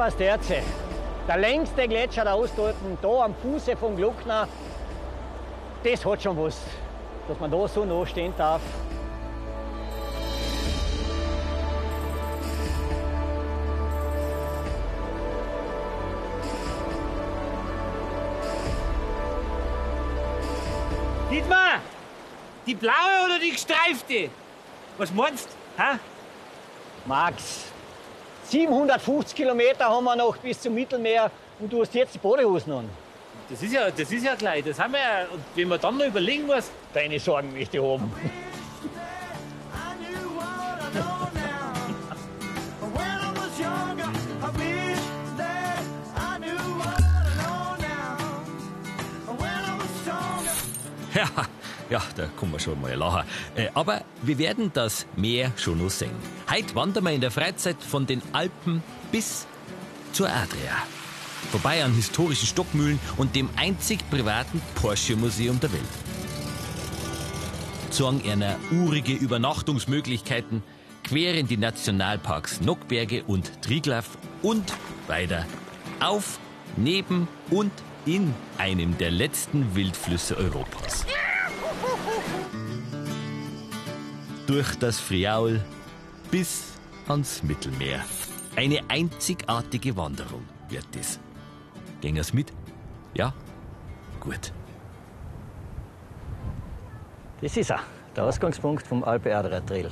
Pasterze. Der längste Gletscher der Ostalpen, da am Fuße von Gluckner. Das hat schon was, dass man da so nah stehen darf. Dietmar, die blaue oder die gestreifte? Was meinst du? Max, 750 Kilometer haben wir noch bis zum Mittelmeer und du hast jetzt die Badehosen an. Das ist ja, das ist ja gleich. Das haben wir ja. Und wenn man dann noch überlegen muss, Deine Sorgen möchte ich haben. Ja, da kann man schon mal lachen. Äh, aber wir werden das Meer schon noch sehen. Heute wandern wir in der Freizeit von den Alpen bis zur Adria. Vorbei an historischen Stockmühlen und dem einzig privaten Porsche-Museum der Welt. Zorn einer urige Übernachtungsmöglichkeiten queren die Nationalparks Nockberge und Triglav und weiter auf, neben und in einem der letzten Wildflüsse Europas. Durch das Friaul bis ans Mittelmeer. Eine einzigartige Wanderung wird. Gehen wir's mit? Ja? Gut. Das ist er, der Ausgangspunkt vom Alpe Adria Trail.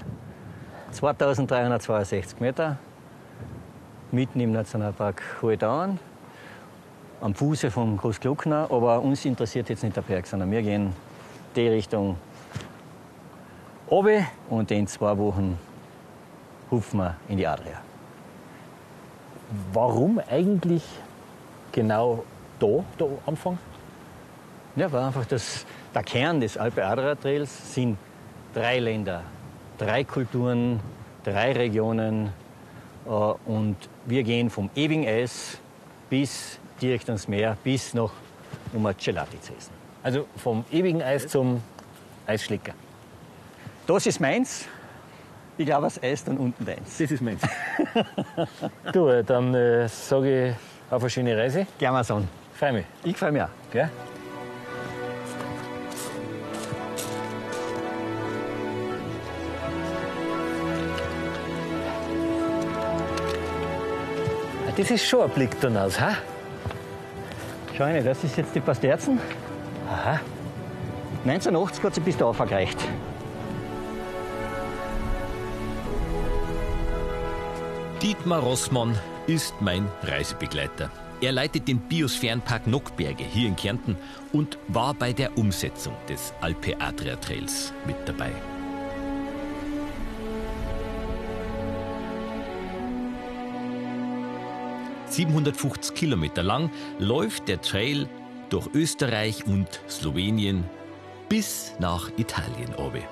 2362 Meter, mitten im Nationalpark Hohe Dauern, am Fuße von Großgluckner. Aber uns interessiert jetzt nicht der Berg, sondern wir gehen die Richtung oben und in zwei Wochen rufen wir in die Adria. Warum eigentlich genau da, der Anfang? Ja, weil einfach das, der Kern des Alpe Adria Trails sind drei Länder, drei Kulturen, drei Regionen. Äh, und wir gehen vom ewigen Eis bis direkt ans Meer, bis noch um ein Gelati zu essen. Also vom ewigen Eis zum Eisschlecker. Das ist meins. Ich glaube, das Eis dann unten deins. Das ist meins. du, dann äh, sage ich auf eine schöne Reise. Gerne mal so. Freue mich. Ich freue mich auch. Gell? Ah, Das ist schon ein Blick dann aus, ha? Schau rein, das ist jetzt die Pasterzen. Aha. 1980 hat sie bis da gereicht. Dietmar Rossmann ist mein Reisebegleiter. Er leitet den Biosphärenpark Nockberge hier in Kärnten und war bei der Umsetzung des Alpe Adria Trails mit dabei. ...750 Kilometer lang läuft der Trail durch Österreich und Slowenien bis nach Italien obe.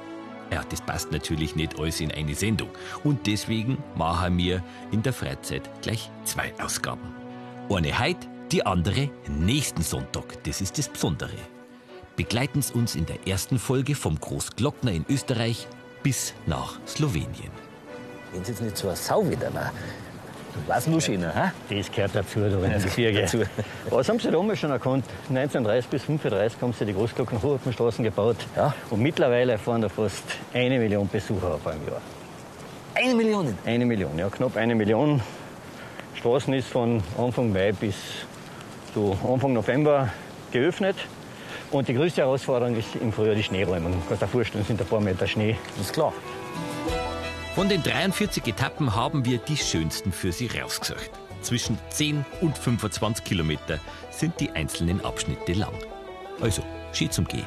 Ja, das passt natürlich nicht alles in eine Sendung. Und deswegen machen wir in der Freizeit gleich zwei Ausgaben. Eine heute, die andere nächsten Sonntag. Das ist das Besondere. Begleiten Sie uns in der ersten Folge vom Großglockner in Österreich bis nach Slowenien. Wenn es jetzt nicht so eine Sau wieder war, was nur schöner, ha? Das gehört dazu, da in Das gehört dazu. Was haben Sie da oben schon erkannt? 1930 bis 1935 haben sie die Großglocken Hochhupfenstraßen gebaut. Ja. Und mittlerweile fahren da fast eine Million Besucher auf einem Jahr. Eine Million. Eine Million, ja, knapp eine Million. Straßen ist von Anfang Mai bis so Anfang November geöffnet. Und die größte Herausforderung ist im Frühjahr die Schneeräumung. Du kannst dir vorstellen, es sind ein paar Meter Schnee. Ist klar. Von den 43 Etappen haben wir die schönsten für Sie rausgesucht. Zwischen 10 und 25 Kilometer sind die einzelnen Abschnitte lang. Also, Ski zum Gehen.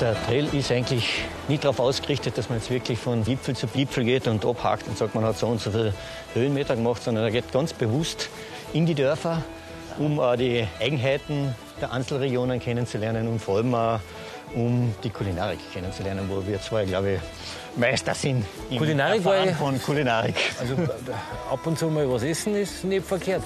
Der Trail ist eigentlich nicht darauf ausgerichtet, dass man jetzt wirklich von Gipfel zu Gipfel geht und abhakt und sagt, man hat so und so viele Höhenmeter gemacht, sondern er geht ganz bewusst in die Dörfer, um auch die Eigenheiten der Einzelregionen kennenzulernen und vor allem auch um die Kulinarik kennenzulernen, wo wir zwei, glaube ich, Meister sind im Kulinarik war Erfahren ich- von Kulinarik. Also äh, ab und zu mal was essen ist nicht verkehrt.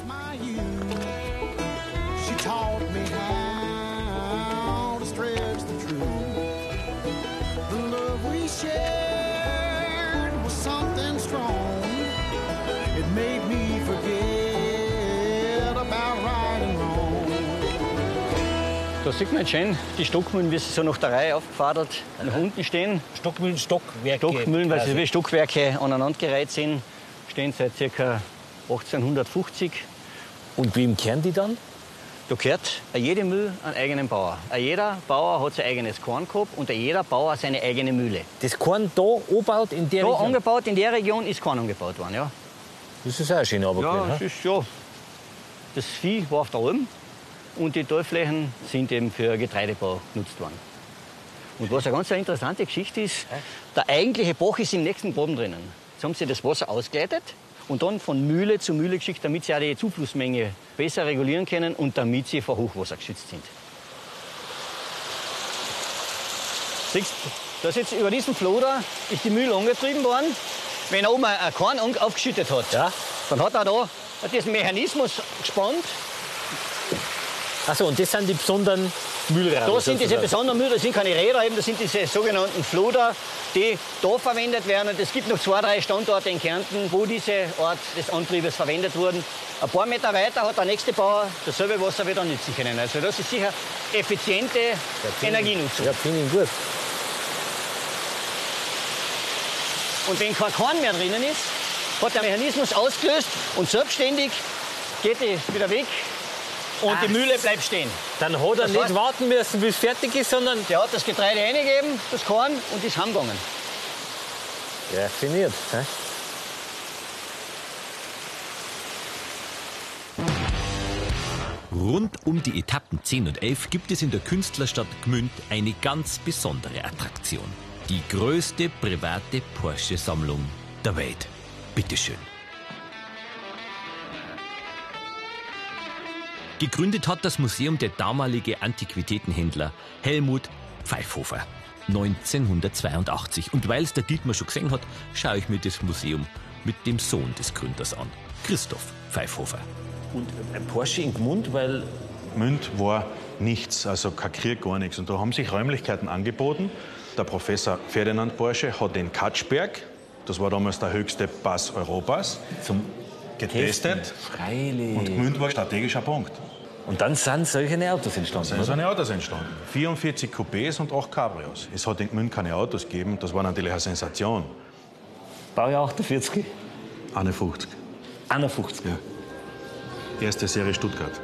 Da sieht man schön die Stockmühlen, wie sie so nach der Reihe aufgefadert nach unten stehen. Stockmühlen, Stockwerke. Stockmühlen, weil sie wie Stockwerke aneinandergereiht sind, stehen seit ca. 1850. Und wem kehren die dann? Da gehört jede Mühle einen eigenen Bauer. Jeder Bauer hat sein eigenes Korn gehabt und jeder Bauer seine eigene Mühle. Das Korn da angebaut in der Da Region? angebaut, in der Region ist Korn angebaut worden, ja. Das ist auch eine schöne Arbeit. Ja, das ist ja. Das Vieh war auf der Alm und die Talflächen sind eben für Getreidebau genutzt worden. Und was eine ganz interessante Geschichte ist, der eigentliche Bach ist im nächsten Boden drinnen. Jetzt haben sie das Wasser ausgeleitet und dann von Mühle zu Mühle geschickt, damit sie auch die Zuflussmenge besser regulieren können und damit sie vor Hochwasser geschützt sind. Siehst, das jetzt über diesen Floder ist die Mühle angetrieben worden. Wenn er oben ein Korn aufgeschüttet hat, Ja. dann hat er da diesen Mechanismus gespannt. Achso, und das sind die besonderen Mühlräder. Da sind diese besonderen Mühlen, das sind keine Räder, eben, das sind diese sogenannten Floder, die da verwendet werden. Und es gibt noch zwei, drei Standorte in Kärnten, wo diese Art des Antriebes verwendet wurden. Ein paar Meter weiter hat der nächste Bauer dasselbe Wasser wieder nützen können. Also das ist sicher effiziente Energienutzung. Ja, finde ich gut. Und wenn kein Korn mehr drinnen ist, hat der Mechanismus ausgelöst und selbstständig geht die wieder weg und die Mühle bleibt stehen. Dann hat er Das nicht heißt- warten müssen, bis es fertig ist, sondern Der hat das Getreide reingegeben, das Korn, und ist heimgegangen. raffiniert. hä? Rund um die Etappen 10 und 11 gibt es in der Künstlerstadt Gmünd eine ganz besondere Attraktion. Die größte private Porsche-Sammlung der Welt. Bitteschön. Gegründet hat das Museum der damalige Antiquitätenhändler Helmut Pfeifhofer 1982. Und weil es der Dietmar schon gesehen hat, schaue ich mir das Museum mit dem Sohn des Gründers an, Christoph Pfeifhofer. Und ein Porsche in Gmund, weil Münd war nichts, also kein Krieg, gar nichts. Und da haben sich Räumlichkeiten angeboten. Der Professor Ferdinand Porsche hat den Katschberg, das war damals der höchste Pass Europas, zum getestet. Freilich. Und Gmünd war ein strategischer Punkt. Und dann sind solche Autos entstanden. Da sind so eine Autos entstanden. 44 Coupés und 8 Cabrios. Es hat in Gmünd keine Autos gegeben, das war natürlich eine Sensation. Baujahr 48, 51. 51. Ja. Erste Serie Stuttgart.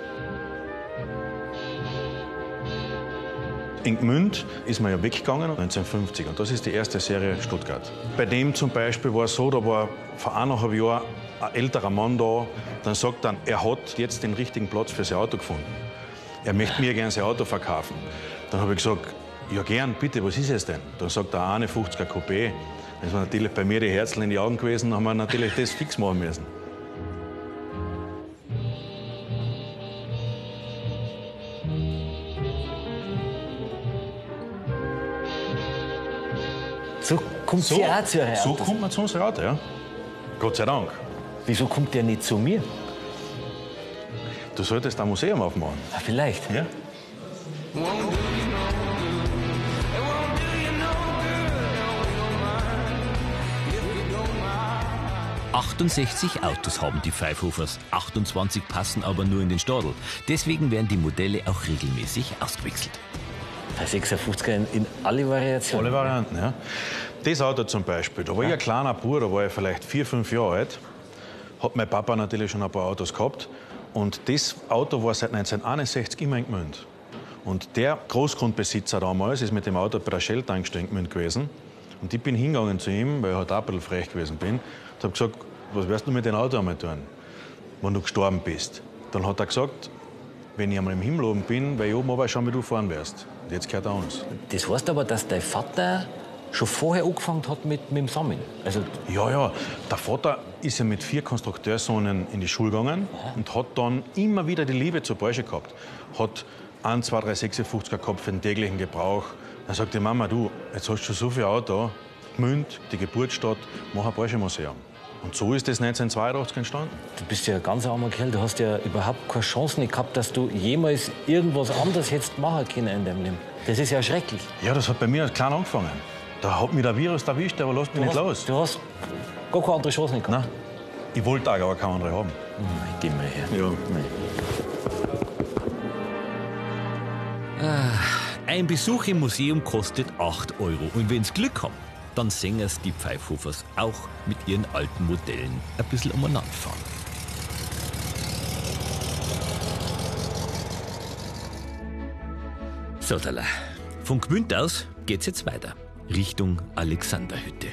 In Gmünd ist man ja weggegangen 1950 und das ist die erste Serie Stuttgart. Bei dem zum Beispiel war es so, da war vor eineinhalb Jahren ein älterer Mann da, dann sagt dann, er hat jetzt den richtigen Platz für sein Auto gefunden. Er möchte mir gerne sein Auto verkaufen. Dann habe ich gesagt, ja gern, bitte, was ist es denn? Dann sagt er, eine 50er Coupé. Das war natürlich bei mir die Herzen in die Augen gewesen, haben wir natürlich das fix machen müssen. So kommt sie auch zu so kommt man zu unserem Auto, ja. Gott sei Dank. Wieso kommt der nicht zu mir? Du solltest ein Museum aufmachen. Ah, vielleicht. Ja? 68 Autos haben die Pfeifhofers, 28 passen aber nur in den Stadel. Deswegen werden die Modelle auch regelmäßig ausgewechselt. Ein 56er in, in alle Variationen. Alle Varianten, ja. Das Auto zum Beispiel, da war ich ein kleiner Bub, da war ich vielleicht vier, fünf Jahre alt. Hat mein Papa natürlich schon ein paar Autos gehabt. Und das Auto war seit 1961 immer in Gmünd. Und der Großgrundbesitzer damals ist mit dem Auto bei der Shell-Tankstelle in Gmünd gewesen. Und ich bin hingegangen zu ihm, weil ich halt auch ein bisschen frech gewesen bin, und habe gesagt, was wirst du mit dem Auto einmal tun, wenn du gestorben bist? Dann hat er gesagt, wenn ich einmal im Himmel oben bin, weil ich oben aber schauen, wie du fahren wirst. Und jetzt gehört er uns. Das heißt aber, dass dein Vater schon vorher angefangen hat mit, mit dem Sammeln. Also, Ja, ja. Der Vater ist ja mit vier Konstrukteurssohnen in die Schule gegangen und hat dann immer wieder die Liebe zur Porsche gehabt. Hat 1, 2, 3, 56er gehabt für den täglichen Gebrauch. Dann sagt die Mama, du, jetzt hast du schon so viel Auto, Gmünd, die Geburtsstadt, mach ein Porsche-Museum. Und so ist das 1982 entstanden. du bist ja ein ganz armer Kerl. Du hast ja überhaupt keine Chance nicht gehabt, dass du jemals irgendwas anderes hättest machen können in deinem Leben. Das ist ja schrecklich. Ja, das hat bei mir als klein angefangen. Da hat mich der Virus erwischt, aber lässt mich nicht du los. hast, du hast gar keine andere Chance nicht gehabt. Nein, ich wollte auch aber keine andere haben. Geh mal her. Ja. Ein Besuch im Museum kostet 8 Euro. Und wenn's Glück haben, dann sehen es die Pfeifhofers auch mit ihren alten Modellen ein bisschen umeinander fahren. So, Dalla. Von Gmünd aus geht's jetzt weiter. Richtung Alexanderhütte.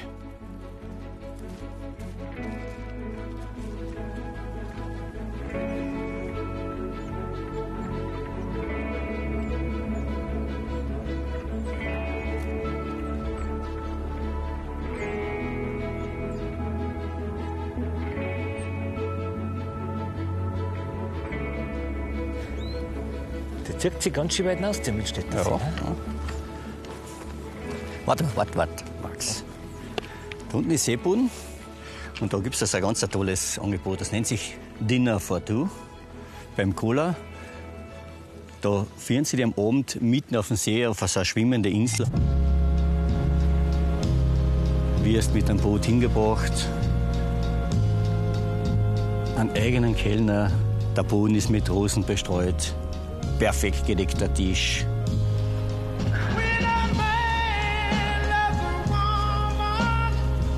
Zirkt sich ganz schön weit hinaus, der Mitstädter. Ja, ja. Warte, warte, warte, Max. Da unten ist Seeboden und da gibt es ein ganz tolles Angebot. Das nennt sich Dinner for Two beim Cola. Da führen sie die am Abend mitten auf dem See auf so eine schwimmende Insel. Wirst mit einem Boot hingebracht. Einen eigenen Kellner. Der Boden ist mit Rosen bestreut. Perfekt gedeckter Tisch.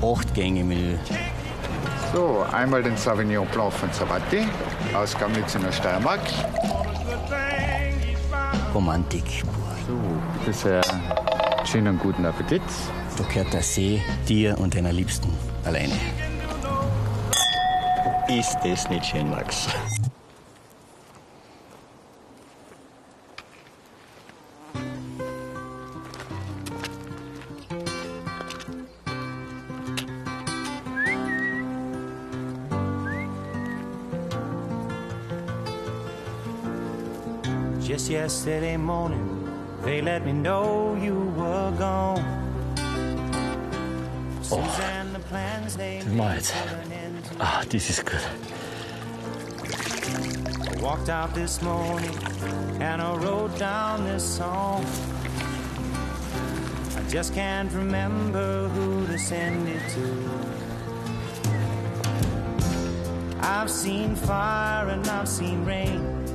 Acht Gänge Menü. So, einmal den Sauvignon Blanc von Savati aus Gamnitz in der Steiermark. Romantik. So, bitte sehr schönen guten Appetit. Da gehört der See dir und deiner Liebsten alleine. Ist das nicht schön, Max? Just yesterday morning, they let me know you were gone. Suzanne, the plans they Das mach ich jetzt. put an end to. Ah, das ist gut. I walked out this morning and I wrote down this song. I just can't remember who to send it to. I've seen fire and I've seen rain.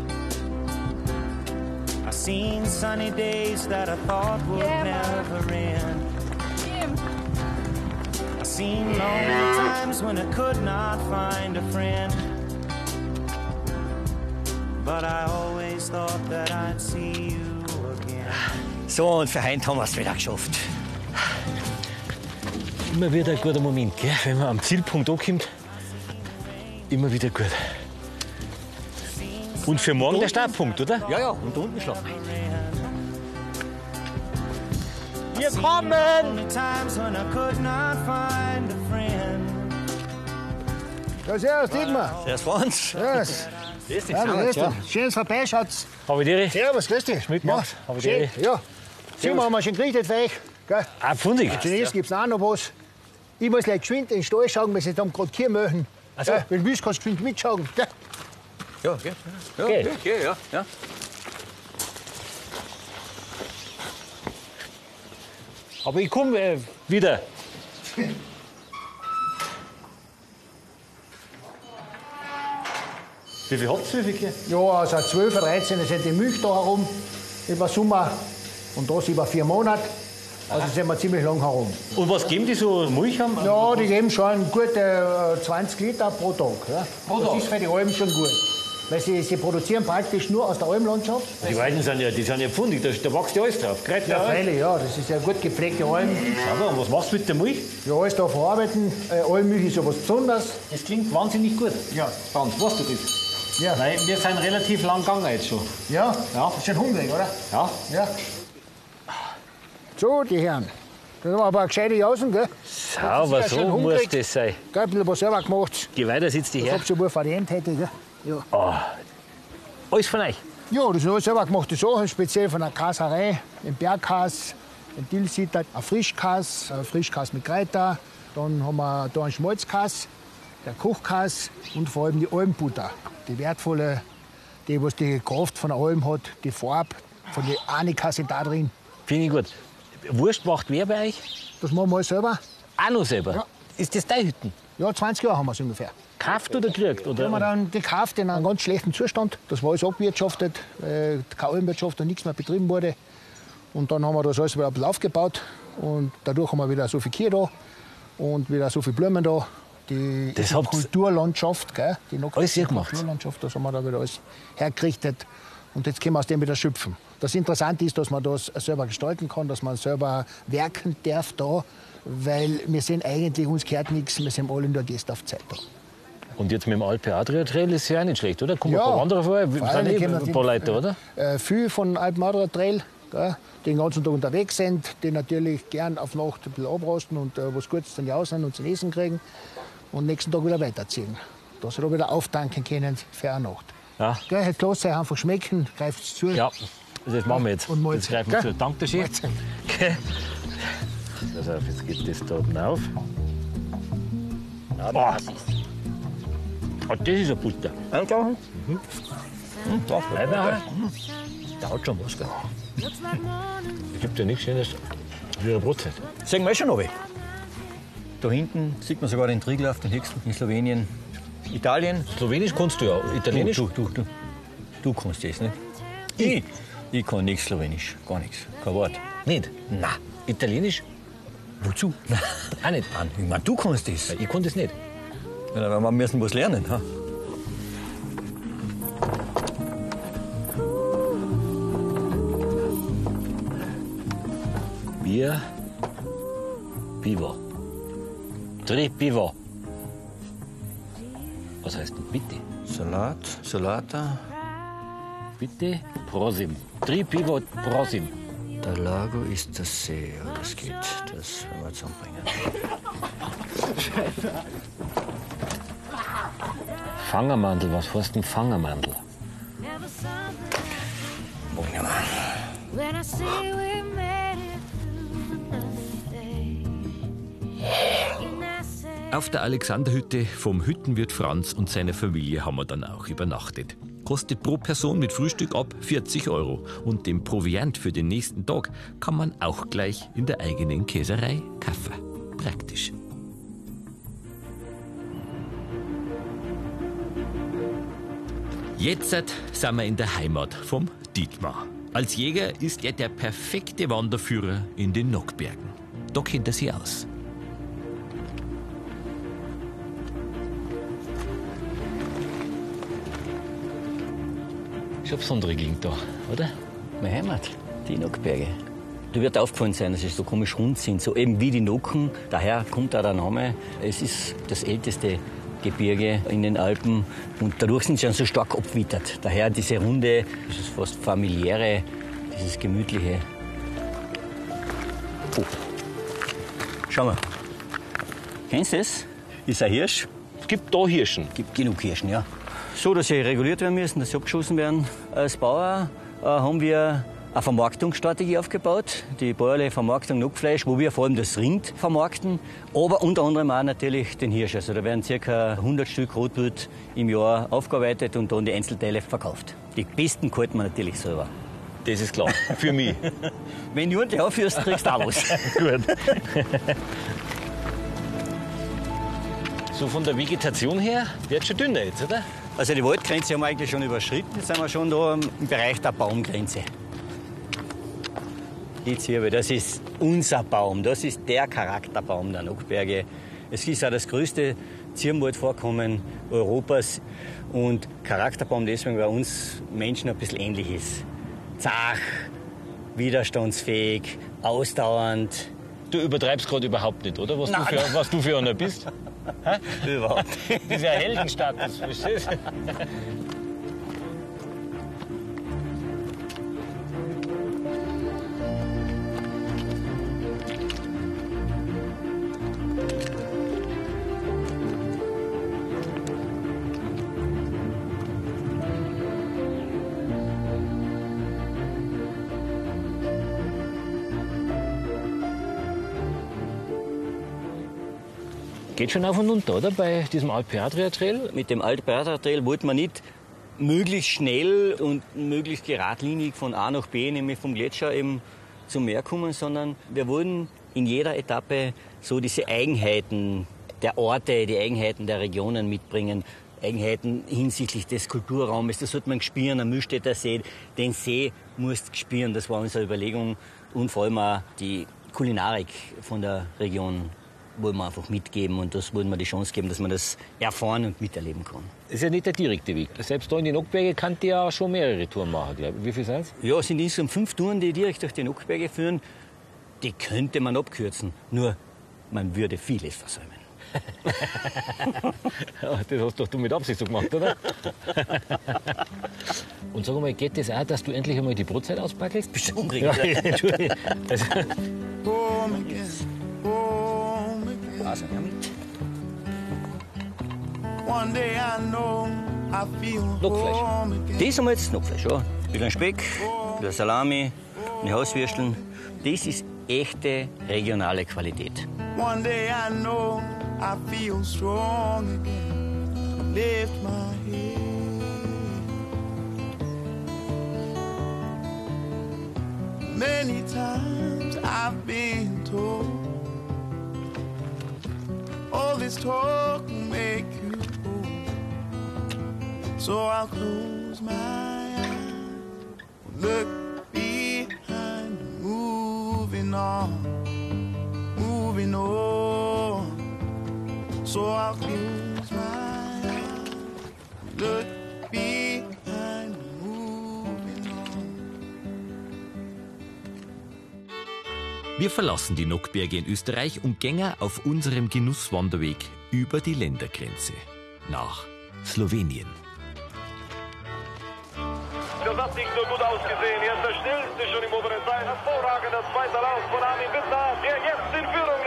I've seen sunny days that I thought would never end. I've seen lonely times when I could not find a friend. But I always thought that I'd see you again. So, und für heute haben wir es wieder geschafft. Immer wieder ein guter Moment, gell? wenn man am Zielpunkt ankommt. Immer wieder gut. Und für morgen der Startpunkt, oder? Ja, ja, und da unten schlafen. Wir kommen! Ja, servus, Dietmar. Servus, Franz. Servus. Grüß dich, Ja, servus, grüß ja. dich. Schönes Vorbeischatz. Habe ich dir? Servus, grüß dich. Schmidt macht. Hab ich schön. dir? Ja. Sieh mal, haben wir schon gerichtet für euch. Gell? Ah, fundig. Zunächst gibt's auch noch was. Ich muss gleich geschwind in den Stall schauen, weil sie da gerade Kühe möchten. Ach so. Gell? Wenn du willst, kannst du geschwind mitschauen. Gell? Ja, gell? Ja, Gell? okay, ja, ja. Aber ich komme äh, wieder. Wie viel habt ihr? Wie viel? Ja, also 12, 13 sind die Milch da herum über Sommer und das über vier Monate. Also sind wir ziemlich lang herum. Und was geben die so Milch haben? Ja, die geben schon gute äh, 20 Liter pro Tag. Ja. das ist für die Almen schon gut. Weil sie, sie produzieren praktisch nur aus der Almlandschaft. Die Weiden sind ja, die sind ja fundig, da, da wächst ja alles drauf. Kräuter, Ja, freilich, ja, das ist ja gut gepflegte Alm. Sauber. Und was machst du mit der Milch? Ja, alles da verarbeiten. Äh, Almmilch ist ja was Besonderes. Das klingt wahnsinnig gut. Ja. Franz, weißt du das? Ja. Weil wir sind relativ lang gegangen jetzt schon. Ja? Ja. Ist schon hungrig, oder? Ja. Ja. So, die Herren. Da haben wir aber eine gescheite Jausen, gell? Sauber, Das ja so schon muss hungrig. das sein. Gell, ein bisschen was selber gemacht. Geh weiter, sitzt die Ich her. hab schon wohl verdient hätte, gell? Ja. Alles von euch. Ja, das sind alles selber gemachte Sachen, speziell von der Kaserei. Ein Bergkas, ein Dillsitter, ein Frischkas, ein Frischkas mit Kräuter. Dann haben wir da einen Schmalzkas, der Kochkas und vor allem die Almbutter. Die wertvolle, die was die Kraft von der Alm hat, die Farbe von den Anika sind da drin. Finde ich gut. Wurst macht wer bei euch? Das machen wir alles selber. Auch noch selber. Ja. Ist das deine Hütten? Ja, 20 Jahre haben wir es ungefähr. Gekauft oder gekriegt? Die haben wir Oder? dann gekauft in einem ganz schlechten Zustand. Das war alles abwirtschaftet, äh, keine Almwirtschaft und nichts mehr betrieben wurde. Und dann haben wir das alles wieder ein bisschen aufgebaut und dadurch haben wir wieder so viel Kühe da und wieder so viele Blumen da. Die Das Kulturlandschaft, gell? die noch Alles gemacht? Kulturlandschaft, das haben wir da wieder alles hergerichtet. Und jetzt können wir aus dem wieder schöpfen. Das Interessante ist, dass man das selber gestalten kann, dass man selber werken darf da, weil wir sind eigentlich, uns gehört nichts, wir sind alle nur Gäste auf Zeit da. Und jetzt mit dem Alpe Adria Trail ist ja auch nicht schlecht, oder? Kommen Ja. ein paar Wanderer vorbei? Vor Sind eh ein paar Leute, oder? Äh, viel von Alpenadler Trail, gell, die den ganzen Tag unterwegs sind, die natürlich gern auf Nacht ein bisschen abrosten und äh, was Gutes zum Jausen und zum Essen kriegen und nächsten Tag wieder weiterziehen. Dass sie da wieder auftanken können für eine Nacht. Ja. Gell, lasst euch einfach schmecken, greift zu. Ja, das machen wir jetzt. Und das Mahlzeit, greifen wir zu. Danke. Okay. Pass auf, jetzt geht das da oben auf. Ah. Ah, das ist eine Butter. Einkaufen? Leider. Der hat schon was, gell? Es gibt ja nichts Schönes wie eine Brotzeit. Sehen wir schon noch. Da hinten sieht man sogar den Triglav, den höchsten in Slowenien. Italien. Slowenisch kannst du ja. Italienisch? Du, du, du, du kannst das nicht. Ich? Ich kann nichts Slowenisch, gar nichts. Kein Wort. Nicht? Na, Italienisch? wozu? Auch nicht. Mann, ich mein, du kannst das. Ich kann das nicht. Ja, aber wir müssen was lernen. Ha? Bier, Pivo. Tre Pivo. Was heißt denn bitte? Salat, Salata. Bitte Prosim. Tri Pivo Prosim. Der Lago ist das See. Ja, das geht. Das werden wir zusammenbringen. another day. And I say, Auf der Alexanderhütte vom Hüttenwirt Franz und seiner Familie haben wir dann auch übernachtet. Kostet pro Person mit Frühstück ab 40 Euro. Und den Proviant für den nächsten Tag kann man auch gleich in der eigenen Käserei kaufen. Praktisch. Jetzt sind wir in der Heimat vom Dietmar. Als Jäger ist er der perfekte Wanderführer in den Nockbergen. Da kennt er sich aus. Schon besondere Gegend da, oder? Meine Heimat, die Nockberge. Da wird aufgefallen sein, dass sie so komisch rund sind, so eben wie die Nocken. Daher kommt auch der Name. Es ist das älteste Gebirge in den Alpen und dadurch sind sie dann so stark abgewittert. Daher diese runde, dieses fast familiäre, dieses gemütliche. Oh. Schau mal. Kennst du das? Ist ein Hirsch. Es gibt da Hirschen. gibt genug Kirschen, ja. So, dass sie reguliert werden müssen, dass sie abgeschossen werden. Als Bauer äh, haben wir eine Vermarktungsstrategie aufgebaut, die bäuerliche Vermarktung Nuckfleisch, wo wir vor allem das Rind vermarkten, aber unter anderem auch natürlich den Hirsch. Also da werden ca. 100 Stück Rotwild im Jahr aufgearbeitet und dann die Einzelteile verkauft. Die besten halten wir natürlich selber. Das ist klar. Für mich. Wenn du die aufführst, kriegst du auch was. Gut. So von der Vegetation her wird schon dünner jetzt, oder? Also die Waldgrenze haben wir eigentlich schon überschritten. Jetzt sind wir schon da im Bereich der Baumgrenze. Die Zwiebel, das ist unser Baum. Das ist der Charakterbaum der Nockberge. Es ist auch das größte Zirbenwaldvorkommen Europas. Und Charakterbaum deswegen, weil uns Menschen ein bisschen ähnlich ist. Zach, widerstandsfähig, ausdauernd. Du übertreibst gerade überhaupt nicht, oder? Was, Nein, du, für, was du für einer bist. Überhaupt. Dieser Heldenstatus, verstehst du? Geht schon auf und runter, oder? Bei diesem Alpe Adria Trail. Mit dem Altberger-Trail wollte man nicht möglichst schnell und möglichst geradlinig von A nach B, nämlich vom Gletscher eben zum Meer kommen, sondern wir wollten in jeder Etappe so diese Eigenheiten der Orte, die Eigenheiten der Regionen mitbringen. Eigenheiten hinsichtlich des Kulturraumes, das sollte man spüren, am Mühlstädter See, den See musst spüren, das war unsere Überlegung und vor allem auch die Kulinarik von der Region wollen wir einfach mitgeben und das wollen wir die Chance geben, dass man das erfahren und miterleben kann. Das ist ja nicht der direkte Weg. Selbst da in die Nockberge kann die ja schon mehrere Touren machen, glaube ich. Wie viel sind es? Ja, es sind insgesamt fünf Touren, die direkt durch die Nockberge führen. Die könnte man abkürzen, nur man würde vieles versäumen. Das hast doch du mit Absicht so gemacht, oder? Und sag mal, geht das auch, dass du endlich einmal die Brotzeit auspackelst? Bestimmt, Ja, Entschuldigung. Also, home again. Das haben wir jetzt Knoblauch, ja. Ein bisschen Speck, ein bisschen Salami, eine Hauswürsteln. Das ist echte regionale Qualität. One day I know I feel strong again. Lift my head. Many times I've been told all this talk will make you old. So I'll close my eyes, look behind, moving on moving on. So I'll close Wir verlassen die Nockberge in Österreich und gehen auf unserem Genusswanderweg über die Ländergrenze nach Slowenien. Das hat nicht so gut ausgesehen. Jetzt der schnellste schon im oberen Teil. Hervorragender zweiter Lauf von Armin Bitter, der jetzt in Führung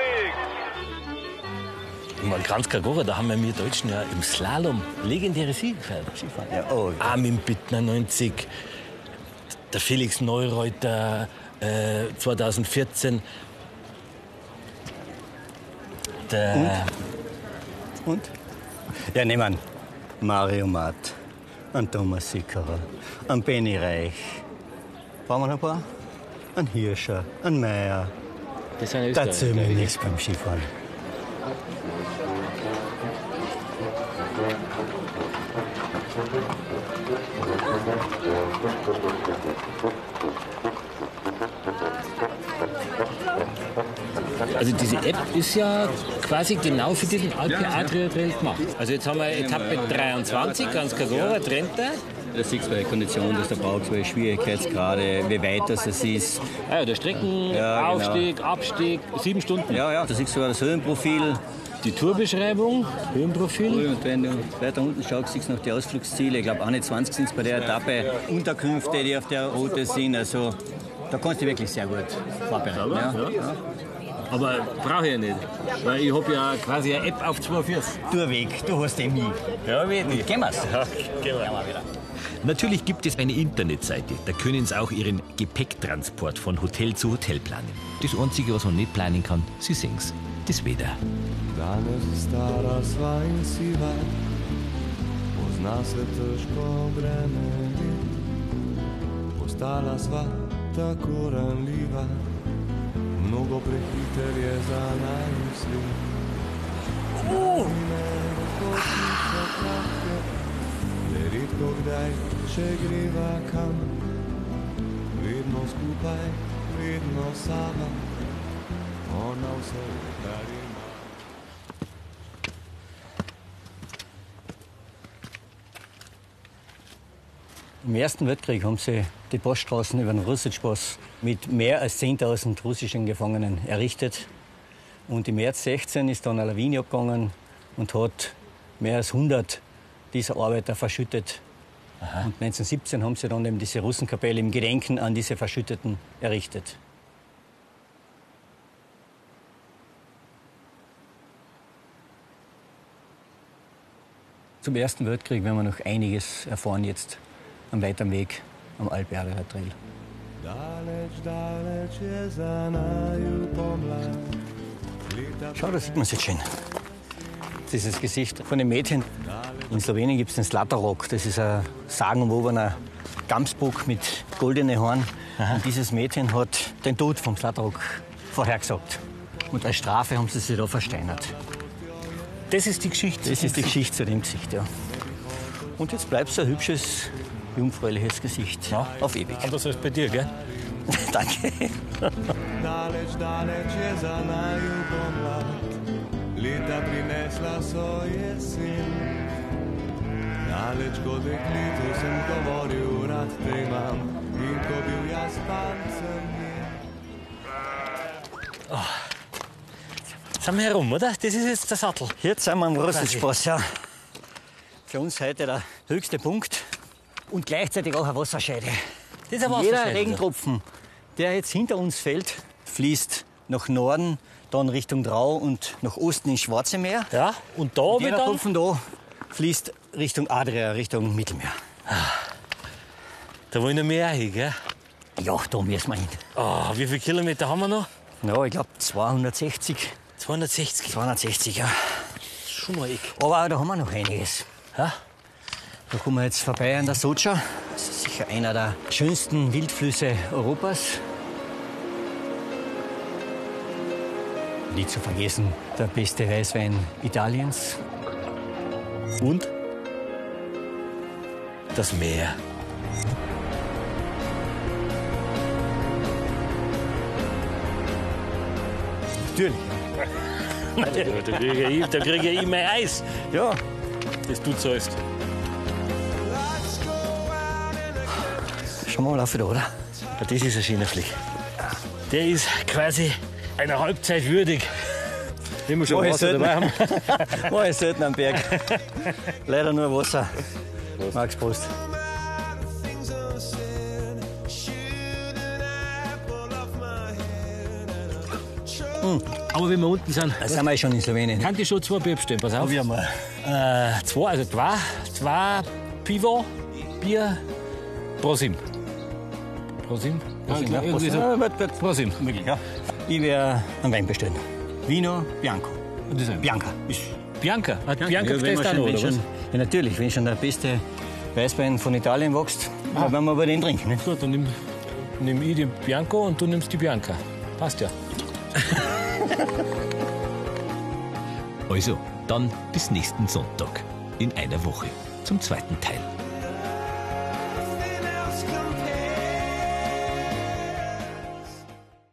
liegt. Mal Kranz Kagora, da haben wir wir Deutschen ja im Slalom legendäre Siege gefeiert. Ja, oh, Armin Bittner 90, der Felix Neureuter äh, 2014, der Und? Ja, nehmen wir Mario Matt, an Thomas Sickerer, an Benny Reich. Brauchen wir noch ein paar? An Hirscher, an Meier. das sind Da Österreicher. zählen wir nichts beim Skifahren. Also diese App ist ja quasi genau für diesen Alpe Adria Trail gemacht. Also jetzt haben wir Etappe 23, ganz Trenta. Da siehst du bei der Kondition, dass der braucht, bei Schwierigkeitsgrade, wie weit das es ist. Ah ja, der Strecken, Ja, genau. Aufstieg, Abstieg, sieben Stunden. Ja, ja, da siehst du sogar das Höhenprofil. Die Tourbeschreibung, Höhenprofil. Und wenn du weiter unten schaust, siehst du noch die Ausflugsziele. Ich glaube, 21 sind es bei der Etappe. Unterkünfte, die auf der Route sind. Also, da kannst du wirklich sehr gut vorbereiten. Ja. ja. Aber brauche ich ja nicht, weil ich habe ja quasi eine App auf zwei Füßen. Durchweg, du hast den nie. Ja, wirklich. Gehen wir's. Ja, gehen wir. Natürlich gibt es eine Internetseite, da können Sie auch Ihren Gepäcktransport von Hotel zu Hotel planen. Das Einzige, was man nicht planen kann, Sie sehen's, das Wetter. Postala sva tako ranljiva Mnogo prehiter je za potnice kratke Le redko kdaj, če greva kam. Vedno skupaj, vedno sama. Ona vse, Im Ersten Weltkrieg haben sie die Poststraßen über den Russitschpass mit mehr als 10.000 russischen Gefangenen errichtet. Und im März 16 ist dann eine Lawine abgegangen und hat mehr als 100 dieser Arbeiter verschüttet. Und 1917 haben sie dann eben diese Russenkapelle im Gedenken an diese Verschütteten errichtet. Zum Ersten Weltkrieg werden wir noch einiges erfahren jetzt am weiteren Weg am Alpearer Trail. Schau, da sieht man es jetzt schön. Dieses Gesicht von dem Mädchen. In Slowenien gibt es den Slatarok. Das ist ein sagenumwobener Gamsbock mit goldenen Haaren. Und dieses Mädchen hat den Tod vom Slatarok vorhergesagt. Und als Strafe haben sie sie da versteinert. das ist die Geschichte. Das ist die Geschichte zu dem Gesicht, ja. Und jetzt bleibt ein hübsches, jungfräuliches Gesicht. Ja. Auf ewig. Anders als bei dir, gell? Danke. Njen. Sind wir herum, oder? Das ist jetzt der Sattel. Jetzt sind wir am Rosselspaß, ja. Für uns heute der höchste Punkt und gleichzeitig auch eine Wasserscheide. Das ist eine Jeder. Regentropfen, der jetzt hinter uns fällt, fließt nach Norden, dann Richtung Drau und nach Osten ins Schwarze Meer. Ja, und da Und jeder dann. Tropfen da fließt Richtung Adria, Richtung Mittelmeer. Da wollen wir hin, gell? Ja, da müssen wir hin. Oh, wie viele Kilometer haben wir noch? Ja, ich glaube 260. 260. 260, ja. Schon mal ich. Aber da haben wir noch einiges. Ja? Da kommen wir jetzt vorbei an der Socha. Das ist sicher einer der schönsten Wildflüsse Europas. Nicht zu vergessen, der beste Weißwein Italiens. Und? Das Meer. Natürlich. Da kriege ich, krieg ich mein Eis, Ja, das du zahlst. Schauen wir mal auf da, oder? Ja, das ist ein schöner Flick. Der ist quasi einer Halbzeit würdig. Wenn wir schon Mach Wasser dabei haben. selten. Mach ich selten am Berg. Leider nur Wasser. Max Prost. Aber wenn wir unten sind, Da sind wir schon in Slowenien. kann die schon zwei Bier bestellen. Pass auf. Probieren wir. Äh, zwei, also zwei, zwei Pivo, Bier, Prosim. Prosim? Prosim, ja, Prosim. so. Ja, wird- wird- Prosim. Möglich, ja. Ich werde einen Wein bestellen. Vino Bianco. Und das ist Bianca. Ist Bianca. Hat Bianca ja, wir du auch schon, oder schon, ja, natürlich. Wenn schon der beste Weißwein von Italien wächst, dann werden wir aber den trinken. Ne? Gut, dann nimm, nimm ich den Bianco und du nimmst die Bianca. Passt ja. Also, dann bis nächsten Sonntag in einer Woche zum zweiten Teil.